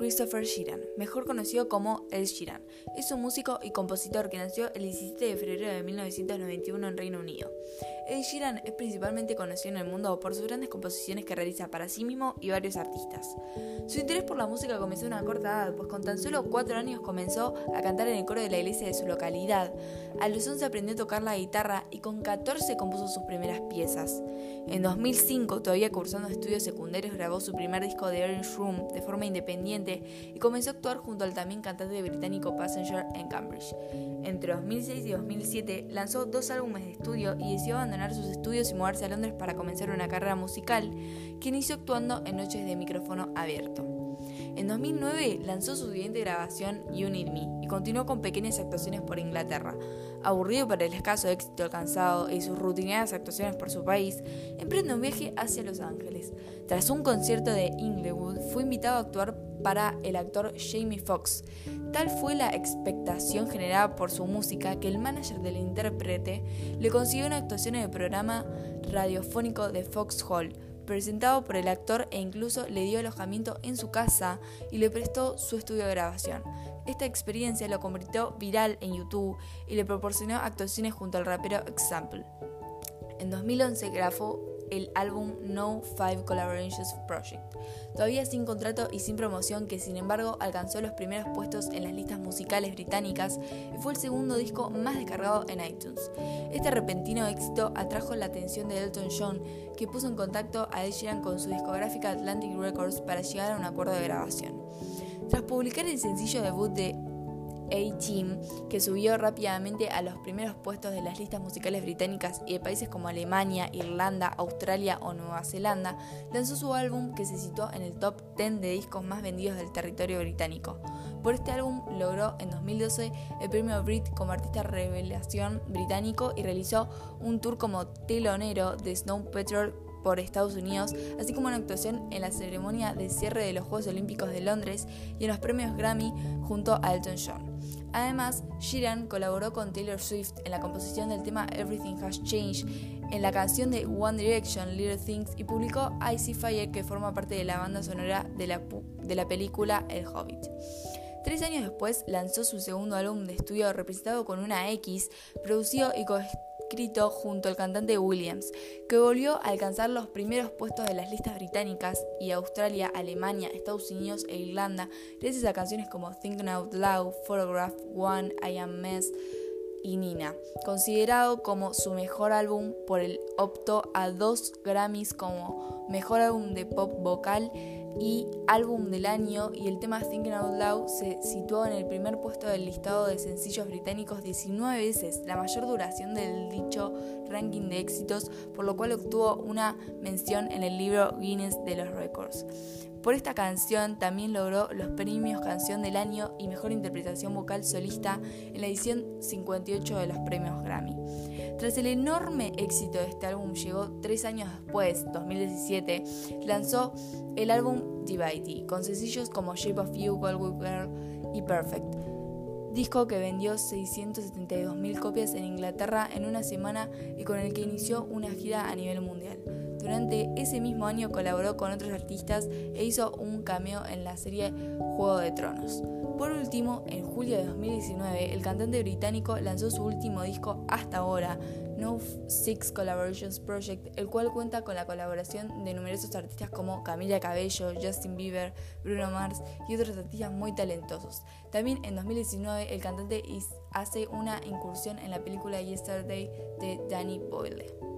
Christopher Sheeran, mejor conocido como El Sheeran. Es un músico y compositor que nació el 17 de febrero de 1991 en Reino Unido. Ed Sheeran es principalmente conocido en el mundo por sus grandes composiciones que realiza para sí mismo y varios artistas. Su interés por la música comenzó a una corta edad, pues con tan solo 4 años comenzó a cantar en el coro de la iglesia de su localidad. A los 11 aprendió a tocar la guitarra y con 14 compuso sus primeras piezas. En 2005, todavía cursando estudios secundarios, grabó su primer disco de Orange Room de forma independiente y comenzó a actuar junto al también cantante británico Passenger en Cambridge. Entre 2006 y 2007 lanzó dos álbumes de estudio y decidió abandonar sus estudios y mudarse a Londres para comenzar una carrera musical que inició actuando en noches de micrófono abierto. En 2009 lanzó su siguiente grabación You Need Me y continuó con pequeñas actuaciones por Inglaterra. Aburrido por el escaso éxito alcanzado y sus rutinarias actuaciones por su país, emprende un viaje hacia Los Ángeles. Tras un concierto de Inglewood, fue invitado a actuar para el actor Jamie Foxx. Tal fue la expectación generada por su música que el manager del intérprete le consiguió una actuación en el programa radiofónico de Fox Hall, presentado por el actor e incluso le dio alojamiento en su casa y le prestó su estudio de grabación. Esta experiencia lo convirtió viral en YouTube y le proporcionó actuaciones junto al rapero Example. En 2011 grabó el álbum No Five Collaborations Project, todavía sin contrato y sin promoción que sin embargo alcanzó los primeros puestos en las listas musicales británicas y fue el segundo disco más descargado en iTunes. Este repentino éxito atrajo la atención de Elton John, que puso en contacto a Ed Sheeran con su discográfica Atlantic Records para llegar a un acuerdo de grabación. Tras publicar el sencillo debut de a-Team, que subió rápidamente a los primeros puestos de las listas musicales británicas y de países como Alemania, Irlanda, Australia o Nueva Zelanda, lanzó su álbum que se situó en el top 10 de discos más vendidos del territorio británico. Por este álbum logró en 2012 el premio Brit como artista revelación británico y realizó un tour como telonero de Snow Patrol por Estados Unidos, así como una actuación en la ceremonia de cierre de los Juegos Olímpicos de Londres y en los premios Grammy junto a Elton John. Además, Sheeran colaboró con Taylor Swift en la composición del tema Everything Has Changed, en la canción de One Direction, Little Things, y publicó Icy Fire, que forma parte de la banda sonora de la, película El Hobbit. Tres años después lanzó su segundo álbum de estudio representado con una X, producido y escrito junto al cantante Williams, que volvió a alcanzar los primeros puestos de las listas británicas y Australia, Alemania, Estados Unidos e Irlanda, gracias a canciones como Thinking Out Loud, Photograph, One, I Am Mess y Nina, considerado como su mejor álbum por el optó a dos Grammys como mejor álbum de pop vocal y álbum del año y el tema Thinking Out Loud se situó en el primer puesto del listado de sencillos británicos 19 veces, la mayor duración del dicho ranking de éxitos, por lo cual obtuvo una mención en el libro Guinness de los Records. Por esta canción también logró los premios Canción del Año y Mejor Interpretación Vocal Solista en la edición 58 de los premios Grammy. Tras el enorme éxito de este álbum, llegó tres años después, 2017, lanzó el álbum Divided, con sencillos como Shape of You, Gold Girl y Perfect. Disco que vendió 672.000 copias en Inglaterra en una semana y con el que inició una gira a nivel mundial. Durante ese mismo año colaboró con otros artistas e hizo un cameo en la serie Juego de Tronos. Por último, en julio de 2019, el cantante británico lanzó su último disco hasta ahora, No Six Collaborations Project, el cual cuenta con la colaboración de numerosos artistas como Camila Cabello, Justin Bieber, Bruno Mars y otros artistas muy talentosos. También en 2019 el cantante hace una incursión en la película Yesterday de Danny Boyle.